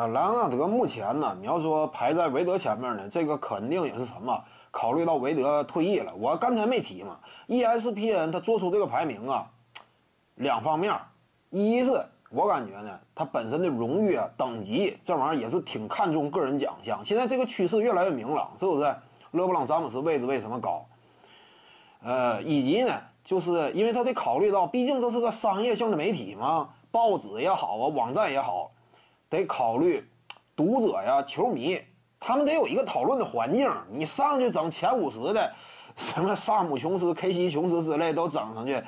啊，莱昂纳德目前呢，你要说排在韦德前面呢，这个肯定也是什么？考虑到韦德退役了，我刚才没提嘛，ESPN 他做出这个排名啊，两方面，一是我感觉呢，他本身的荣誉啊、等级这玩意儿也是挺看重个人奖项。现在这个趋势越来越明朗，是不是？勒布朗詹姆斯位置为什么高？呃，以及呢，就是因为他得考虑到，毕竟这是个商业性的媒体嘛，报纸也好啊，网站也好，得考虑读者呀、球迷。他们得有一个讨论的环境，你上去整前五十的，什么萨姆琼斯、K 西琼斯之类都整上去，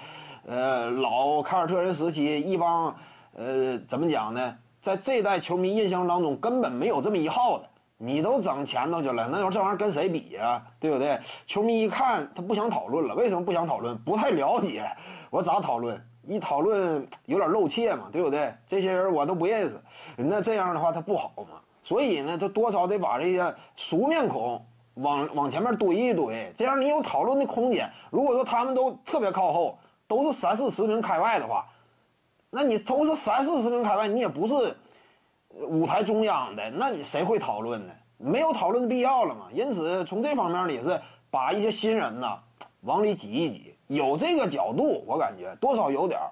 呃，老凯尔特人时期一帮，呃，怎么讲呢？在这代球迷印象当中，根本没有这么一号的，你都整前头去了，那要这玩意儿跟谁比呀？对不对？球迷一看他不想讨论了，为什么不想讨论？不太了解，我咋讨论？一讨论有点露怯嘛，对不对？这些人我都不认识，那这样的话他不好嘛。所以呢，他多少得把这些熟面孔往往前面堆一堆，这样你有讨论的空间。如果说他们都特别靠后，都是三四十名开外的话，那你都是三四十名开外，你也不是舞台中央的，那你谁会讨论呢？没有讨论的必要了嘛。因此，从这方面呢，也是把一些新人呐往里挤一挤，有这个角度，我感觉多少有点儿，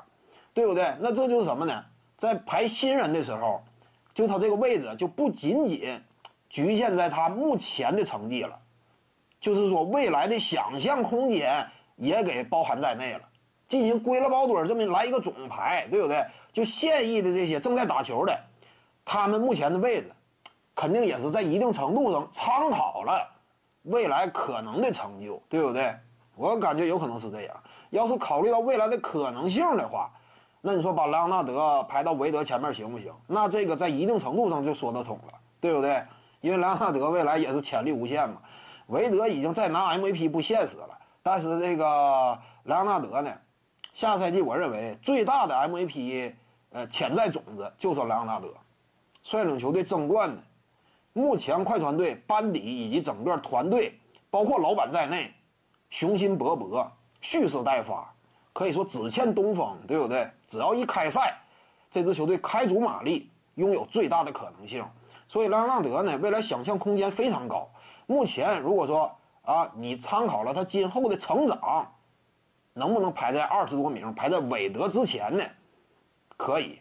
对不对？那这就是什么呢？在排新人的时候。就他这个位置就不仅仅局限在他目前的成绩了，就是说未来的想象空间也给包含在内了。进行归了包堆这么来一个总排，对不对？就现役的这些正在打球的，他们目前的位置，肯定也是在一定程度上参考了未来可能的成就，对不对？我感觉有可能是这样。要是考虑到未来的可能性的话。那你说把莱昂纳德排到韦德前面行不行？那这个在一定程度上就说得通了，对不对？因为莱昂纳德未来也是潜力无限嘛。韦德已经在拿 MVP 不现实了，但是这个莱昂纳德呢，下赛季我认为最大的 MVP 呃潜在种子就是莱昂纳德，率领球队争冠呢。目前快船队班底以及整个团队，包括老板在内，雄心勃勃，蓄势待发。可以说只欠东风，对不对？只要一开赛，这支球队开足马力，拥有最大的可能性。所以莱昂纳德呢，未来想象空间非常高。目前如果说啊，你参考了他今后的成长，能不能排在二十多名，排在韦德之前呢？可以。